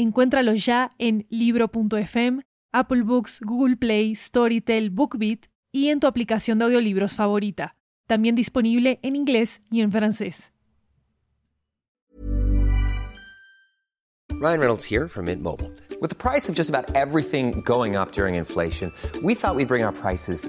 Encuéntralo ya en libro.fm, Apple Books, Google Play, Storytel, BookBeat y en tu aplicación de audiolibros favorita. También disponible en inglés y en francés. Ryan Reynolds here from Mint Mobile. With the price of just about everything going up during inflation, we thought we'd bring our prices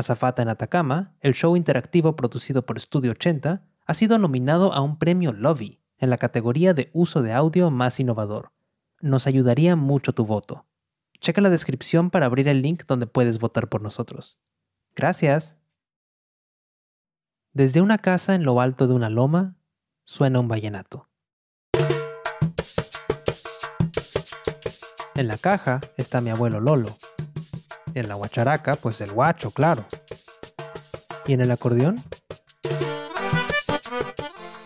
Azafata en Atacama, el show interactivo producido por Studio 80, ha sido nominado a un premio Lovey en la categoría de uso de audio más innovador. Nos ayudaría mucho tu voto. Checa la descripción para abrir el link donde puedes votar por nosotros. Gracias. Desde una casa en lo alto de una loma, suena un vallenato. En la caja está mi abuelo Lolo. En la guacharaca, pues el guacho, claro. ¿Y en el acordeón?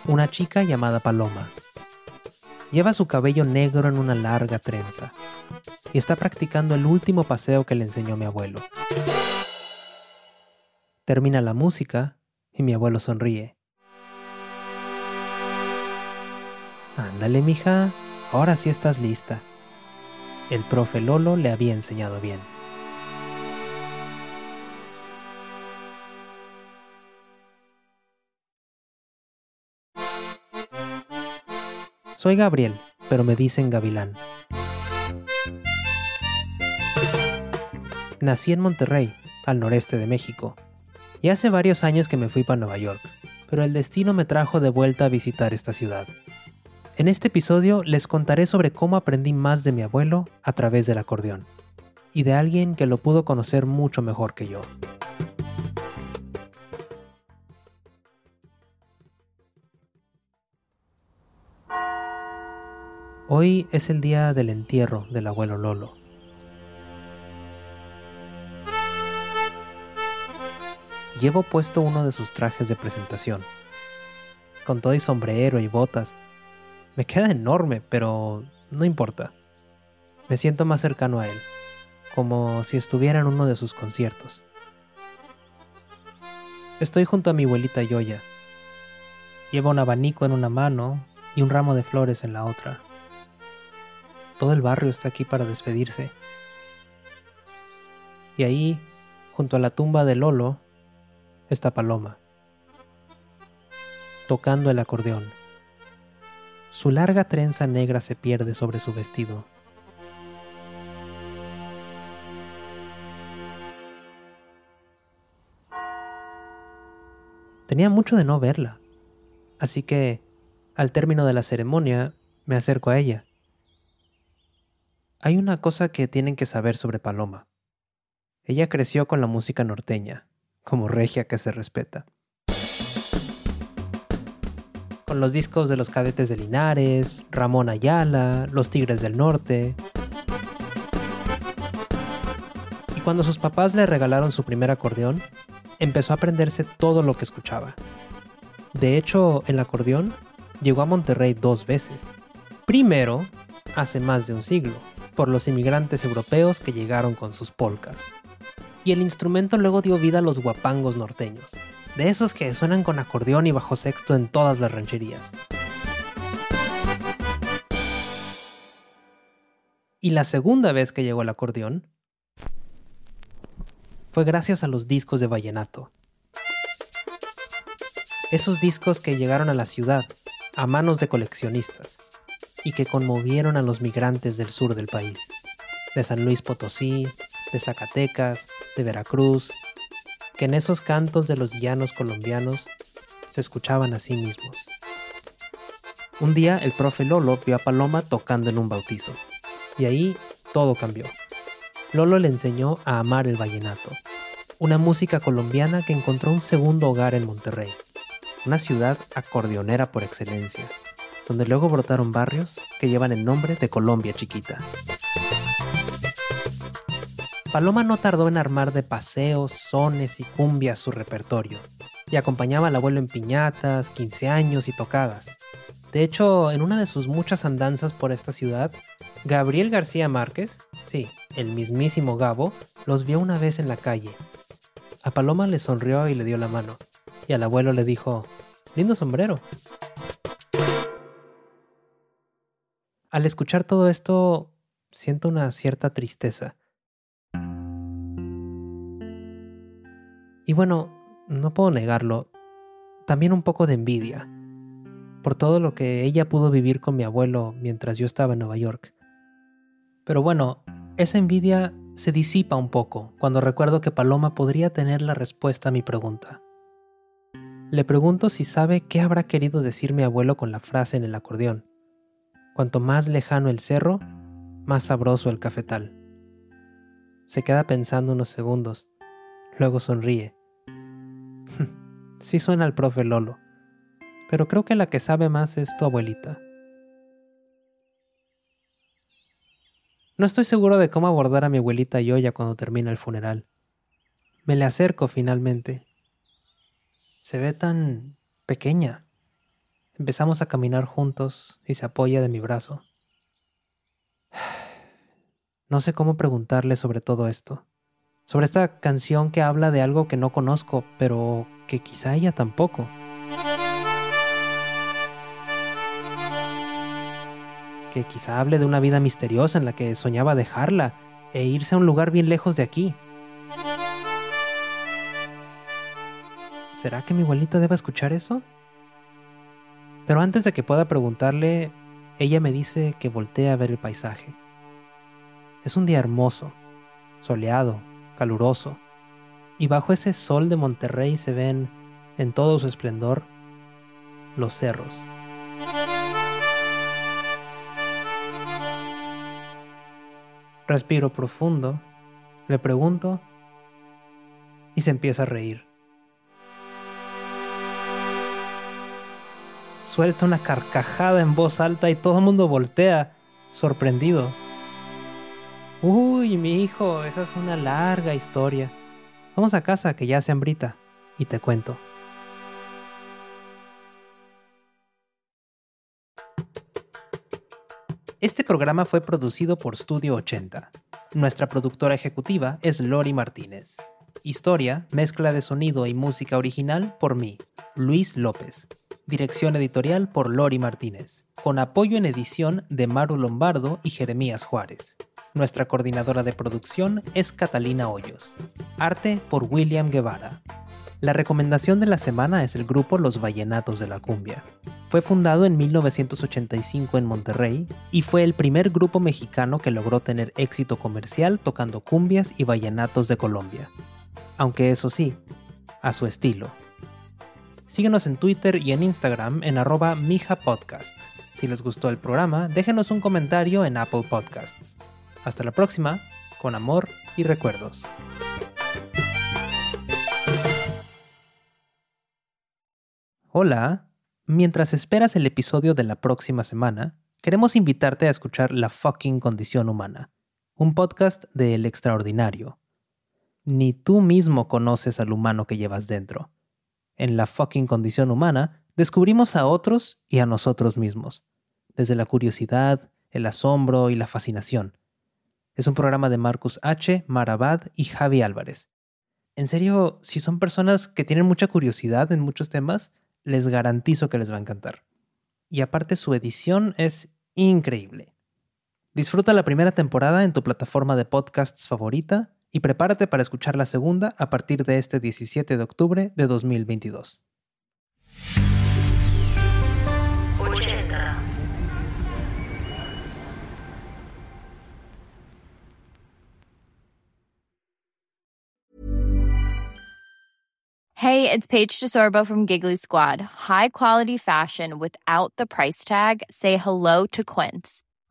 Una chica llamada Paloma. Lleva su cabello negro en una larga trenza y está practicando el último paseo que le enseñó mi abuelo. Termina la música y mi abuelo sonríe. Ándale, mija, ahora sí estás lista. El profe Lolo le había enseñado bien. Soy Gabriel, pero me dicen Gavilán. Nací en Monterrey, al noreste de México, y hace varios años que me fui para Nueva York, pero el destino me trajo de vuelta a visitar esta ciudad. En este episodio les contaré sobre cómo aprendí más de mi abuelo a través del acordeón, y de alguien que lo pudo conocer mucho mejor que yo. Hoy es el día del entierro del abuelo Lolo. Llevo puesto uno de sus trajes de presentación. Con todo y sombrero y botas. Me queda enorme, pero no importa. Me siento más cercano a él, como si estuviera en uno de sus conciertos. Estoy junto a mi abuelita Yoya. Lleva un abanico en una mano y un ramo de flores en la otra. Todo el barrio está aquí para despedirse. Y ahí, junto a la tumba de Lolo, está Paloma, tocando el acordeón. Su larga trenza negra se pierde sobre su vestido. Tenía mucho de no verla, así que, al término de la ceremonia, me acerco a ella. Hay una cosa que tienen que saber sobre Paloma. Ella creció con la música norteña, como regia que se respeta. Con los discos de los cadetes de Linares, Ramón Ayala, Los Tigres del Norte. Y cuando sus papás le regalaron su primer acordeón, empezó a aprenderse todo lo que escuchaba. De hecho, el acordeón llegó a Monterrey dos veces. Primero, hace más de un siglo, por los inmigrantes europeos que llegaron con sus polcas. Y el instrumento luego dio vida a los guapangos norteños, de esos que suenan con acordeón y bajo sexto en todas las rancherías. Y la segunda vez que llegó el acordeón fue gracias a los discos de vallenato. Esos discos que llegaron a la ciudad a manos de coleccionistas y que conmovieron a los migrantes del sur del país. de San Luis Potosí, de Zacatecas, de Veracruz, que en esos cantos de los llanos colombianos se escuchaban a sí mismos. Un día el profe Lolo vio a Paloma tocando en un bautizo, y ahí todo cambió. Lolo le enseñó a amar el vallenato, una música colombiana que encontró un segundo hogar en Monterrey, una ciudad acordeonera por excelencia, donde luego brotaron barrios que llevan el nombre de Colombia Chiquita. Paloma no tardó en armar de paseos, sones y cumbias su repertorio, y acompañaba al abuelo en piñatas, 15 años y tocadas. De hecho, en una de sus muchas andanzas por esta ciudad, Gabriel García Márquez, sí, el mismísimo Gabo, los vio una vez en la calle. A Paloma le sonrió y le dio la mano, y al abuelo le dijo, lindo sombrero. Al escuchar todo esto, siento una cierta tristeza Y bueno, no puedo negarlo, también un poco de envidia, por todo lo que ella pudo vivir con mi abuelo mientras yo estaba en Nueva York. Pero bueno, esa envidia se disipa un poco cuando recuerdo que Paloma podría tener la respuesta a mi pregunta. Le pregunto si sabe qué habrá querido decir mi abuelo con la frase en el acordeón. Cuanto más lejano el cerro, más sabroso el cafetal. Se queda pensando unos segundos Luego sonríe. sí suena al profe Lolo, pero creo que la que sabe más es tu abuelita. No estoy seguro de cómo abordar a mi abuelita y ya cuando termina el funeral. Me le acerco finalmente. Se ve tan pequeña. Empezamos a caminar juntos y se apoya de mi brazo. No sé cómo preguntarle sobre todo esto sobre esta canción que habla de algo que no conozco, pero que quizá ella tampoco. Que quizá hable de una vida misteriosa en la que soñaba dejarla e irse a un lugar bien lejos de aquí. ¿Será que mi abuelita deba escuchar eso? Pero antes de que pueda preguntarle, ella me dice que voltee a ver el paisaje. Es un día hermoso, soleado, caluroso, y bajo ese sol de Monterrey se ven, en todo su esplendor, los cerros. Respiro profundo, le pregunto y se empieza a reír. Suelta una carcajada en voz alta y todo el mundo voltea, sorprendido. Uy, mi hijo, esa es una larga historia. Vamos a casa que ya se hambrita y te cuento. Este programa fue producido por Studio 80. Nuestra productora ejecutiva es Lori Martínez. Historia, mezcla de sonido y música original por mí, Luis López. Dirección editorial por Lori Martínez, con apoyo en edición de Maru Lombardo y Jeremías Juárez. Nuestra coordinadora de producción es Catalina Hoyos. Arte por William Guevara. La recomendación de la semana es el grupo Los Vallenatos de la Cumbia. Fue fundado en 1985 en Monterrey y fue el primer grupo mexicano que logró tener éxito comercial tocando cumbias y vallenatos de Colombia. Aunque eso sí, a su estilo. Síguenos en Twitter y en Instagram en arroba mijapodcast. Si les gustó el programa, déjenos un comentario en Apple Podcasts. Hasta la próxima, con amor y recuerdos. Hola, mientras esperas el episodio de la próxima semana, queremos invitarte a escuchar La fucking condición humana, un podcast de El Extraordinario. Ni tú mismo conoces al humano que llevas dentro. En La fucking condición humana descubrimos a otros y a nosotros mismos, desde la curiosidad, el asombro y la fascinación es un programa de Marcus H., Marabad y Javi Álvarez. En serio, si son personas que tienen mucha curiosidad en muchos temas, les garantizo que les va a encantar. Y aparte su edición es increíble. Disfruta la primera temporada en tu plataforma de podcasts favorita y prepárate para escuchar la segunda a partir de este 17 de octubre de 2022. Hey, it's Paige DeSorbo from Giggly Squad. High quality fashion without the price tag. Say hello to Quince.